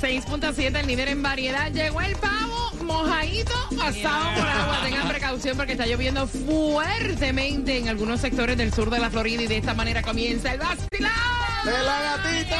6.7, el líder en variedad. Llegó el pavo mojadito, pasado por agua. Tengan precaución porque está lloviendo fuertemente en algunos sectores del sur de la Florida y de esta manera comienza el vacilado. ¡De la gatita!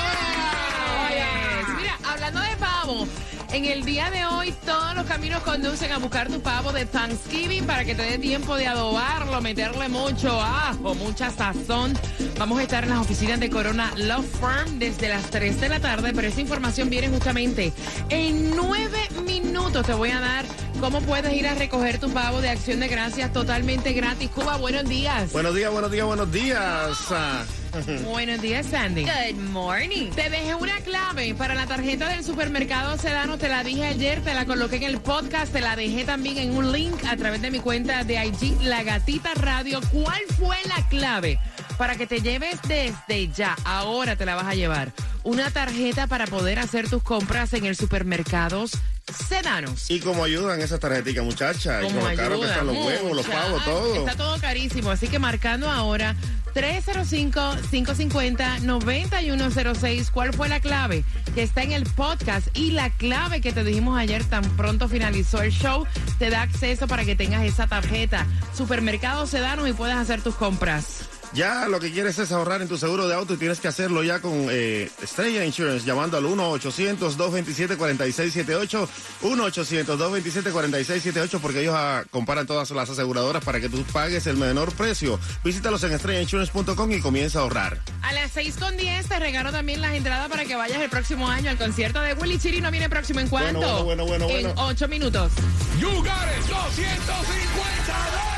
Mira, hablando de pavo en el día de hoy todos los caminos conducen a buscar tu pavo de Thanksgiving para que te dé tiempo de adobarlo, meterle mucho ajo, mucha sazón. Vamos a estar en las oficinas de Corona Love Farm desde las 3 de la tarde, pero esa información viene justamente en 9 minutos. Te voy a dar cómo puedes ir a recoger tu pavo de acción de gracias totalmente gratis. Cuba, buenos días. Buenos días, buenos días, buenos días. Buenos días, Sandy. Good morning. Te dejé una clave para la tarjeta del supermercado Sedano. Te la dije ayer, te la coloqué en el podcast, te la dejé también en un link a través de mi cuenta de IG, La Gatita Radio. ¿Cuál fue la clave para que te lleves desde ya? Ahora te la vas a llevar. Una tarjeta para poder hacer tus compras en el supermercados Sedanos. Y como ayudan esas tarjeticas, muchachas. Y Como como caro que están los huevos, los pavos, todo. Está todo carísimo, así que marcando ahora 305-550-9106. ¿Cuál fue la clave? Que está en el podcast y la clave que te dijimos ayer tan pronto finalizó el show te da acceso para que tengas esa tarjeta. Supermercado Sedano y puedas hacer tus compras. Ya lo que quieres es ahorrar en tu seguro de auto y tienes que hacerlo ya con eh, Estrella Insurance llamando al 1-800-227-4678. 1-800-227-4678 porque ellos ah, comparan todas las aseguradoras para que tú pagues el menor precio. Visítalos en estrellainsurance.com y comienza a ahorrar. A las 6 con 10 te regalo también las entradas para que vayas el próximo año al concierto de Willy Chirino. Viene próximo en cuánto? Bueno, bueno, bueno, bueno, En bueno. 8 minutos. You got it. 250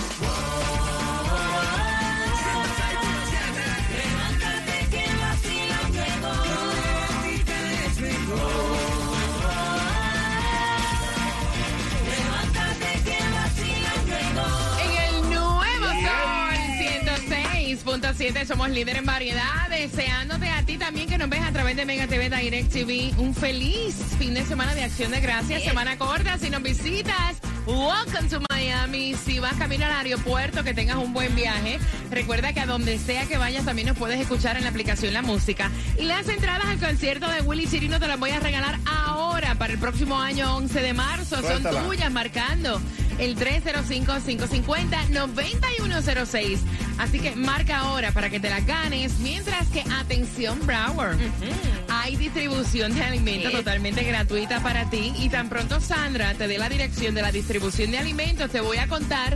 106.7 somos líder en variedad, deseándote a ti también que nos ves a través de Mega TV Direct TV un feliz fin de semana de acción de gracias, semana corta, si nos visitas. Welcome to Miami. Si vas camino al aeropuerto, que tengas un buen viaje. Recuerda que a donde sea que vayas también nos puedes escuchar en la aplicación La Música. Y las entradas al concierto de Willy Chirino te las voy a regalar ahora para el próximo año 11 de marzo. Suéltala. Son tuyas marcando el 305-550-9106. Así que marca ahora para que te la ganes. Mientras que, atención, Broward. Hay distribución de alimentos totalmente gratuita para ti. Y tan pronto Sandra te dé la dirección de la distribución de alimentos, te voy a contar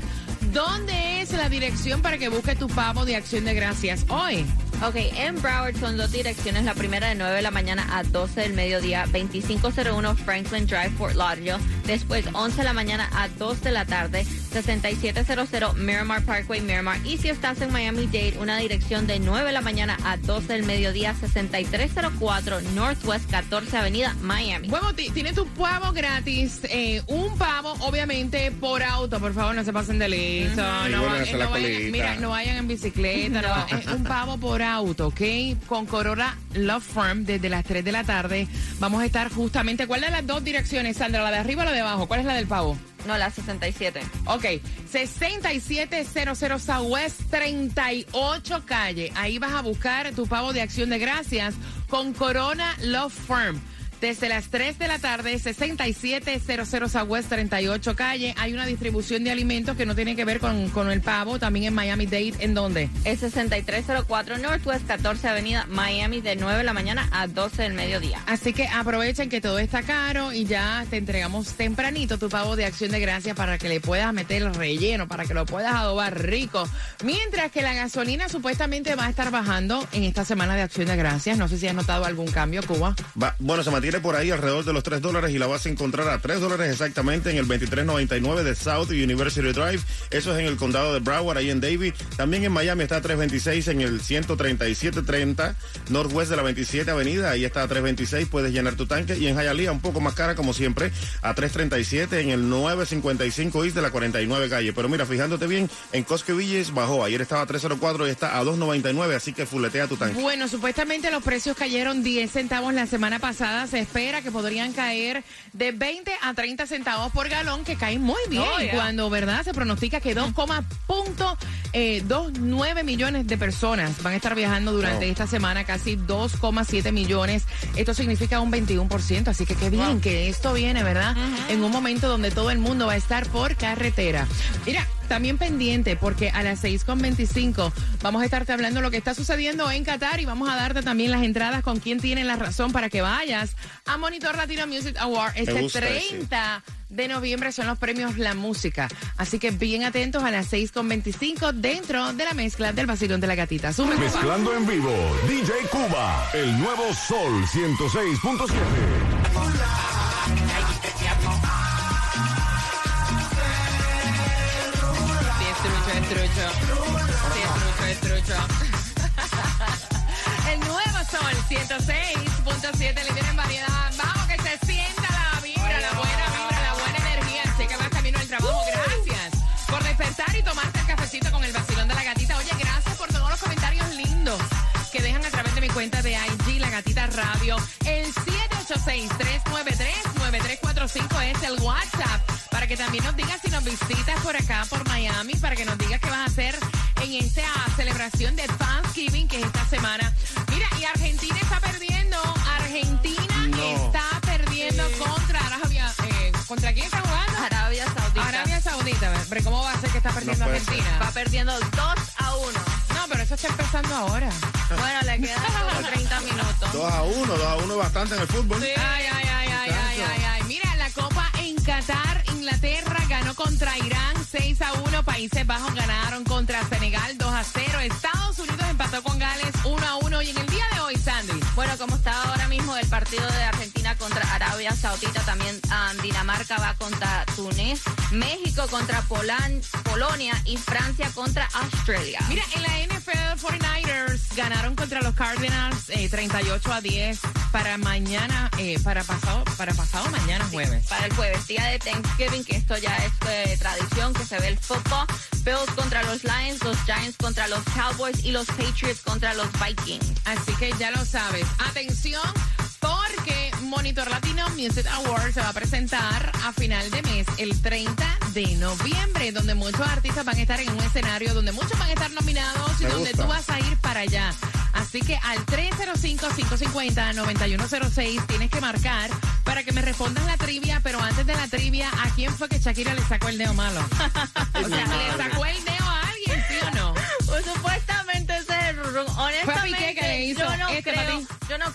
dónde es la dirección para que busques tu pavo de acción de gracias hoy. Ok, en Broward son dos direcciones. La primera de 9 de la mañana a 12 del mediodía, 2501 Franklin Drive, Fort Lauderdale. Después 11 de la mañana a 2 de la tarde, 6700 Miramar Parkway, Miramar. Y si estás en Miami-Dade, una dirección de 9 de la mañana a 12 del mediodía, 6304 Northwest 14 Avenida, Miami. Bueno, ti- tiene tu pavo gratis. eh, un pavo, obviamente, por auto. Por favor, no se pasen de listo. No, va- eh, no vayan, mira, no vayan en bicicleta. no va- es un pavo por auto, ¿ok? Con Corolla Love Farm desde las 3 de la tarde. Vamos a estar justamente. ¿Cuál de las dos direcciones, Sandra? ¿La de arriba o la de abajo? ¿Cuál es la del pavo? No, la 67. Ok, 6700 Southwest 38 calle. Ahí vas a buscar tu pavo de acción de gracias con Corona Love Farm. Desde las 3 de la tarde, 6700 Southwest 38 calle, hay una distribución de alimentos que no tiene que ver con, con el pavo, también en Miami Dade, ¿en dónde? Es 6304 Northwest 14 Avenida Miami de 9 de la mañana a 12 del mediodía. Así que aprovechen que todo está caro y ya te entregamos tempranito tu pavo de acción de gracias para que le puedas meter el relleno, para que lo puedas adobar rico. Mientras que la gasolina supuestamente va a estar bajando en esta semana de acción de gracias. No sé si has notado algún cambio, Cuba. Va- bueno, se mantiene por ahí alrededor de los 3 dólares y la vas a encontrar a 3 dólares exactamente en el 2399 de South University Drive. Eso es en el condado de Broward, ahí en Davie. También en Miami está a 326 en el 13730 Northwest de la 27 Avenida. Ahí está a 326, puedes llenar tu tanque. Y en Hialeah, un poco más cara como siempre, a 337 en el 955 East de la 49 calle. Pero mira, fijándote bien, en Cosque Villas bajó. Ayer estaba a 304 y está a 299, así que fuletea tu tanque. Bueno, supuestamente los precios cayeron 10 centavos la semana pasada. Se espera que podrían caer de 20 a 30 centavos por galón, que caen muy bien. Oh, yeah. Cuando, ¿verdad? Se pronostica que 2,29 millones de personas van a estar viajando durante Wow. esta semana, casi 2,7 millones. Esto significa un 21%. Así que qué bien que esto viene, ¿verdad? En un momento donde todo el mundo va a estar por carretera. Mira, también pendiente, porque a las 6.25 vamos a estarte hablando lo que está sucediendo en Qatar y vamos a darte también las entradas con quien tiene la razón para que vayas a Monitor Latino Music Award este gusta ese. 30 de noviembre son los premios La Música. Así que bien atentos a las 6.25 dentro de la mezcla del vacilón de la gatita. Mezclando en vivo, DJ Cuba, el nuevo Sol 106.7. El nuevo sol 106.7 le viene en variedad. Vamos, que se sienta la vibra, la buena vibra, la buena energía. Sé que vas camino al trabajo. Gracias por despertar y tomarte el cafecito con el vacilón de la gatita. Oye, gracias por todos los comentarios lindos que dejan a través de mi cuenta de IG, La Gatita Radio. El 786-393-9345 es el WhatsApp. Para que también nos digas si nos visitas por acá, por Miami, para que nos digas qué vas a hacer en esta celebración de Thanksgiving que es esta semana. Mira, y Argentina está perdiendo. Argentina No. está perdiendo contra Arabia. eh, ¿Contra quién está jugando? Arabia Saudita Arabia Saudita. Pero ¿cómo va a ser que está perdiendo No puede ser. Argentina? va perdiendo 2 a 1. No, pero eso está empezando ahora. Bueno, le quedan como 30 minutos. 2 a 1, 2 a 1 bastante en el fútbol. Ay, ay, ay, ay, ay, ay, ay. En Qatar, Inglaterra ganó contra Irán 6 a 1. Países Bajos ganaron contra Senegal 2 a 0. Estados Unidos empató con Gales 1 a 1. Y en el día de hoy, Sandy. Bueno, como está ahora mismo el partido de Argentina contra Arabia Saudita, también ah, Dinamarca va contra Túnez, México contra Polan- Polonia y Francia contra Australia. Mira, en la NFL 49ers ganaron contra los Cardinals eh, 38 a 10 para mañana, eh, para pasado, para pasado mañana jueves. Para el jueves, día de Thanksgiving, que esto ya es eh, tradición, que se ve el fútbol. Bills contra los Lions, los Giants contra los Cowboys y los Patriots contra los Vikings. Así que ya lo sabes. Atención, porque Monitor Latino Music Award se va a presentar a final de mes, el 30 de noviembre, donde muchos artistas van a estar en un escenario, donde muchos van a estar nominados y Me donde gusta. tú vas a ir para allá. Así que al 305-550-9106 tienes que marcar para que me respondas la trivia, pero antes de la trivia, ¿a quién fue que Shakira le sacó el dedo malo? o sea, ¿le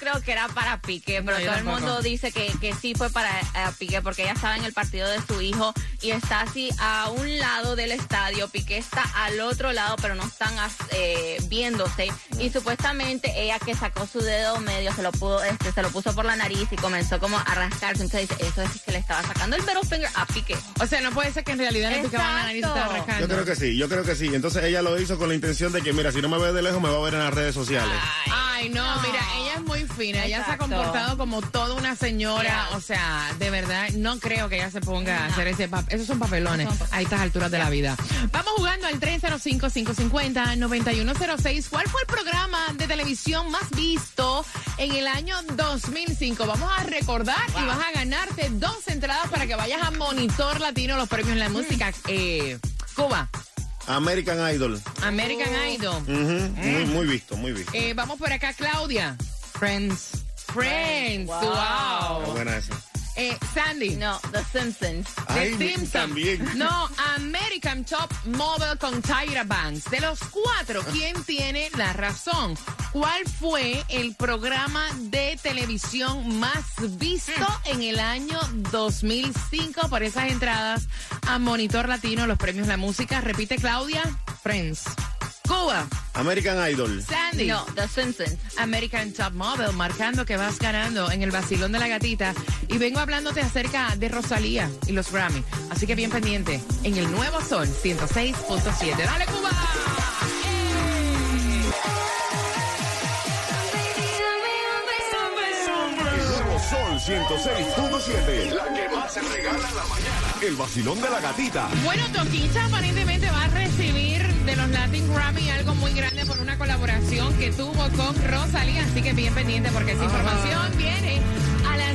creo que era para Piqué, pero No, todo el mundo dice que, que sí fue para eh, Piqué porque ella estaba en el partido de su hijo y está así a un lado del estadio, Piqué está al otro lado, pero no están as- eh, viéndose y supuestamente ella que sacó su dedo medio se lo pudo, este, se lo puso por la nariz y comenzó como a rascarse, entonces dice, eso es que le estaba sacando el middle finger a Piqué. O sea, no puede ser que en realidad le picaban la nariz y estaba rascando. Yo creo que sí, yo creo que sí. Entonces ella lo hizo con la intención de que, mira, si no me ve de lejos, me va a ver en las redes sociales. Ay, no, No. mira, ella es muy fina, ella se ha comportado como toda una señora, Yeah. o sea, de verdad, no creo que ella se ponga a hacer ese papel, esos son papelones son a estas alturas de la vida. Vamos jugando al 305-550-9106. ¿Cuál fue el programa de televisión más visto en el año 2005? Vamos a recordar y vas a ganarte dos entradas para que vayas a Monitor Latino, los premios en la música. Eh, Cuba, American Idol. American Oh. Idol. Muy, muy visto, muy visto. Eh, vamos por acá, Claudia. Friends. Friends. Wow. Wow. Está buena esa. Eh, Sandy. No, The Simpsons. The Simpsons. también. No, American Top Model con Tyra Banks. De los cuatro, ¿quién tiene la razón? ¿Cuál fue el programa de televisión más visto en el año 2005 por esas entradas a Monitor Latino, los premios La Música? Repite, Claudia. Friends. Cuba. American Idol. Sandy. No, The Simpsons. American Top Model, marcando que vas ganando en el vacilón de la gatita. Y vengo hablándote acerca de Rosalía y los Grammy. Así que bien pendiente en el nuevo Sol 106.7. ¡Dale, Cuba! 106.7. La que más se regala en la mañana. El vacilón de la gatita. Bueno, Toquicha aparentemente va a recibir de los Latin Grammy algo muy grande por una colaboración que tuvo con Rosalía. Así que bien pendiente porque esa información viene a las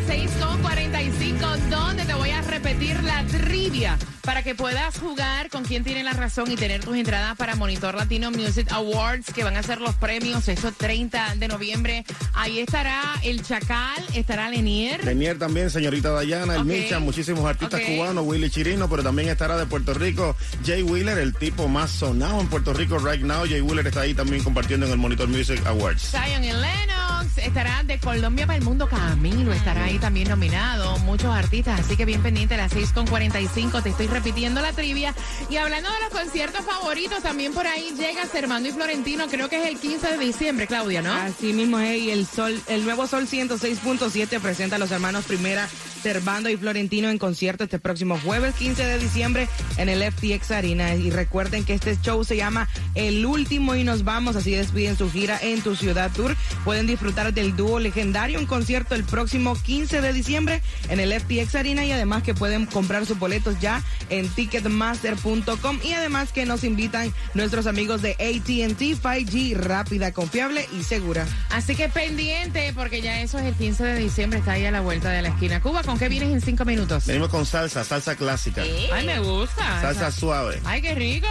6.45 donde te voy a repetir la trivia para que puedas jugar con quien tiene la razón y tener tus entradas para Monitor Latino Music Awards que van a ser los premios eso 30 de noviembre. Ahí estará el Chacal, estará Lenier. Lenier también, señorita Dayana, el Ok. Micha, muchísimos artistas cubanos, Willy Chirino, pero también estará de Puerto Rico Jay Wheeler, el tipo más sonado en Puerto Rico right now. Jay Wheeler está ahí también compartiendo en el Monitor Music Awards. Zion Lennox estará de Colombia para el mundo. Camilo estará ahí también nominado. Muchos artistas, así que bien pendiente a las 6.45. Te estoy repitiendo la trivia. Y hablando de los conciertos favoritos, también por ahí llega Servando y Florentino. Creo que es el 15 de diciembre, Claudia, ¿no? Así mismo es, y el sol, el nuevo Sol 106.7 presenta a los hermanos Primera, Servando y Florentino en concierto este próximo jueves 15 de diciembre en el FTX Arena. Y recuerden que este show se llama El Último y Nos Vamos, así despiden su gira en tu ciudad tour. Pueden disfrutar del dúo legendario, un concierto el próximo 15 de diciembre en el FTX Arena y además que pueden comprar sus boletos ya en ticketmaster.com y además que nos invitan nuestros amigos de AT&T 5G rápida, confiable y segura. Así que pendiente, porque ya eso es el 15 de diciembre. Está ahí a la vuelta de la esquina. Cuba, ¿con qué vienes en cinco minutos? Venimos con salsa, salsa clásica, Ay, me gusta. salsa suave. Ay, qué rico.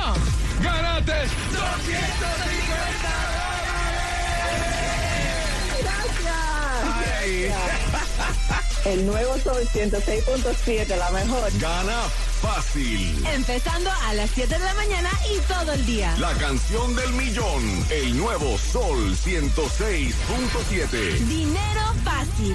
¡Gánate! El nuevo Sol 106.7, la mejor. Gana fácil. Empezando a las 7 de la mañana y todo el día. La canción del millón. El nuevo Sol 106.7. Dinero fácil.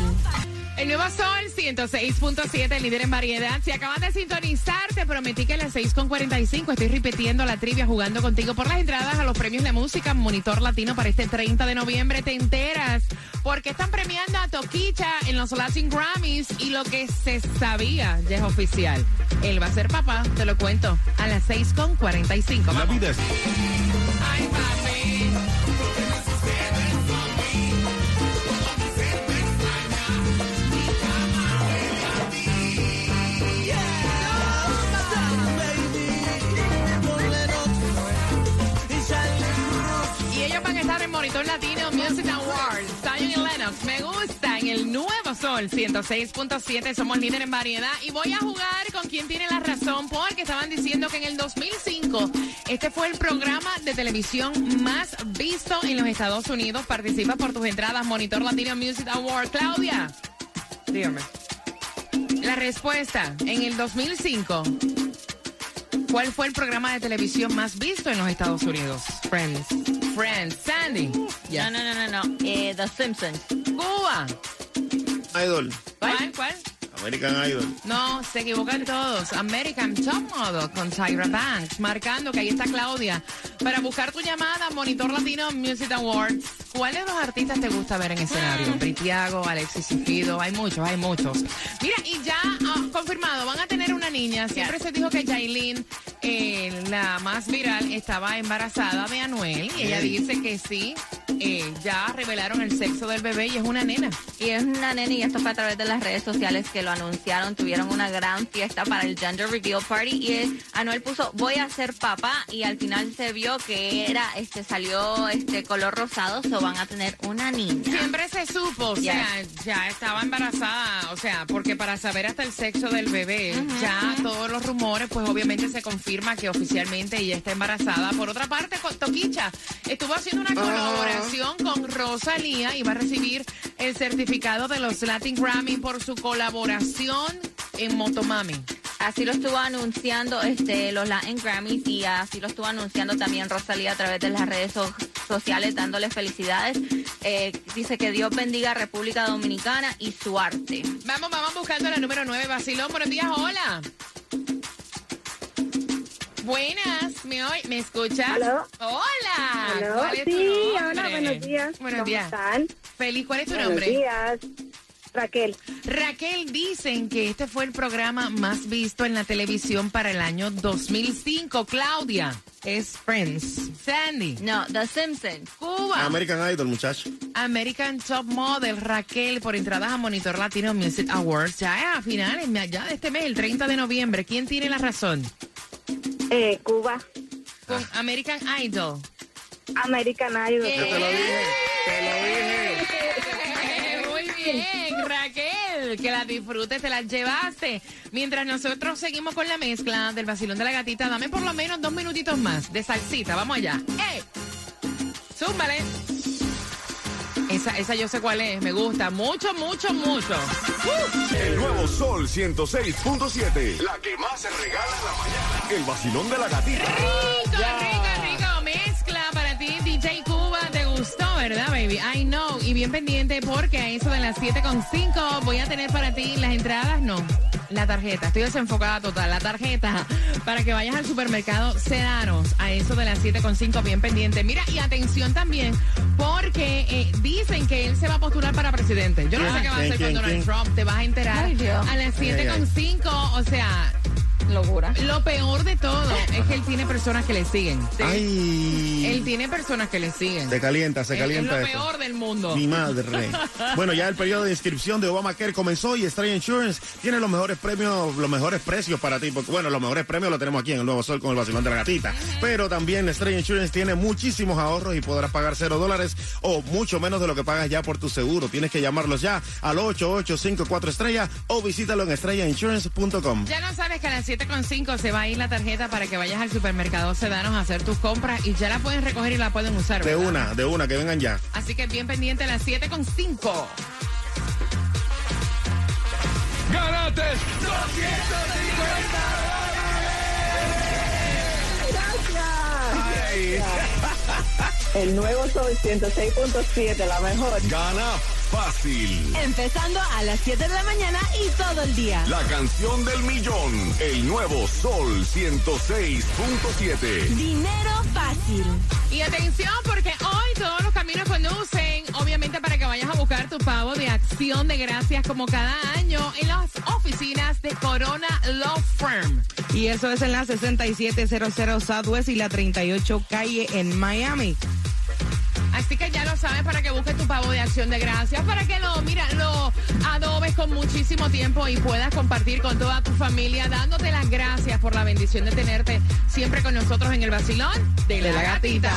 El nuevo Sol 106.7, líder en variedad. Si acabas de sintonizar, te prometí que a las 6.45 estoy repitiendo la trivia jugando contigo por las entradas a los premios de música Monitor Latino para este 30 de noviembre. Te enteras porque están premiando a Toquicha en los Latin Grammys y lo que se sabía ya es oficial. Él va a ser papá, te lo cuento, a las 6.45. La vida es... Ay, Latino Music Awards. Zion y Lennox. Me gusta en el nuevo Sol 106.7. Somos líder en variedad. Y voy a jugar con quien tiene la razón porque estaban diciendo que en el 2005 este fue el programa de televisión más visto en los Estados Unidos. Participa por tus entradas Monitor Latino Music Award. Claudia, dígame. La respuesta en el 2005. ¿Cuál fue el programa de televisión más visto en los Estados Unidos? Friends. Friends, Sandy, No, no, no, no, no. Eh, The Simpsons. Cuba. Idol, ¿Cuál? ¿Cuál? American Idol. No, se equivocan todos. American Top Model con Tyra Banks, marcando que ahí está Claudia. Para buscar tu llamada, Monitor Latino Music Awards. ¿Cuáles de los artistas te gusta ver en escenario? Britiago, Alexis y Fido, hay muchos, hay muchos. Mira, y ya ah, confirmado, van a tener una niña. Siempre se dijo que Jailin, eh, la más viral, estaba embarazada de Anuel. Y ella dice que sí, eh, ya revelaron el sexo del bebé y es una nena. Y es una nena y esto fue a través de las redes sociales que lo anunciaron. Tuvieron una gran fiesta para el Gender Reveal Party y eh, Anuel puso voy a ser papá y al final se vio que era, este, salió este color rosado, so van a tener una niña. Siempre se supo, o sea, ya estaba embarazada, o sea, porque para saber hasta el sexo del bebé, ya todos los rumores, pues obviamente se confirma que oficialmente ella está embarazada. Por otra parte, con Toquicha estuvo haciendo una colaboración colaboración con Rosalía y va a recibir el certificado de los Latin Grammy por su colaboración en Motomami. Así lo estuvo anunciando este, los Latin Grammys y así lo estuvo anunciando también Rosalía a través de las redes so- sociales dándole felicidades. Eh, dice que Dios bendiga a República Dominicana y su arte. Vamos, vamos buscando la número 9, Basilón. Buenos días, hola. Buenas, ¿me, oy- ¿me escuchas? ¿Aló? Hola. Aló, ¿Cuál es tu sí, nombre? hola, buenos días. Buenos ¿Cómo días. están? Feliz, ¿cuál es tu Buenos nombre? días. Raquel. Raquel, dicen que este fue el programa más visto en la televisión para el año 2005. Claudia, Es Friends. Sandy, No, The Simpsons. Cuba, American Idol, muchacho. American Top Model, Raquel, por entradas a Monitor Latino Music Awards. Ya es a finales, ya de este mes, el 30 de noviembre. ¿Quién tiene la razón? Eh, Cuba. Con American Idol. American Idol. Yo te lo dije, te lo dije. Muy bien, Raquel, que la disfrutes, te las llevaste. Mientras nosotros seguimos con la mezcla del vacilón de la gatita, dame por lo menos dos minutitos más de salsita. Vamos allá. ¡Eh! ¡Zúmbale! Esa, esa yo sé cuál es, me gusta mucho, mucho, mucho. El nuevo Sol 106.7. La que más se regala en la mañana. El vacilón de la gatita. Rico, rico, rico. Mezcla para ti, DJ Cuba. ¿Te gustó, verdad, baby? I know. Y bien pendiente porque a eso de las 7.5 voy a tener para ti las entradas, no. La tarjeta, estoy desenfocada total. La tarjeta para que vayas al supermercado Sedanos a eso de las 7.5, bien pendiente. Mira, y atención también, porque eh, dicen que él se va a postular para presidente. Yo no sé qué va a ¿Quién, hacer con Donald? Trump. Te vas a enterar Ay, a las Ay, ay, ay. 7.5. O sea, Locura. lo peor de todo es que él tiene personas que le siguen. Ay. Él tiene personas que le siguen. Se calienta, se calienta Es lo esto. peor del mundo. Mi madre. Bueno, ya el periodo de inscripción de Obamacare comenzó y Estrella Insurance tiene los mejores premios, los mejores precios para ti. Porque, bueno, los mejores premios los tenemos aquí en el Nuevo Sol con el vacilón de la gatita. Pero también Estrella Insurance tiene muchísimos ahorros y podrás pagar cero dólares o mucho menos de lo que pagas ya por tu seguro. Tienes que llamarlos ya al 8854 estrella o visítalo en estrellainsurance.com. Ya no sabes que a las 7.5 se va a ir la tarjeta para que vayas al supermercado Sedanos a hacer tus compras y ya la pueden recoger y la pueden usar. De ¿verdad? una, de una, que vengan ya. Así que bien pendiente a las 7.5. ¡Gánate! El nuevo Sol 106.7, la mejor. Gana fácil. Empezando a las 7 de la mañana y todo el día. La canción del millón. El nuevo Sol 106.7. Dinero fácil. Y atención porque hoy todos los caminos conducen, obviamente para que vayas a buscar tu pavo de acción de gracias como cada año en las oficinas de Corona Law Firm. Y eso es en la 6700 Southwest y la 38 calle en Miami. Así que ya lo sabes para que busques tu pavo de acción de gracias, para que lo, mira, lo adobes con muchísimo tiempo y puedas compartir con toda tu familia, dándote las gracias por la bendición de tenerte siempre con nosotros en el vacilón de la gatita.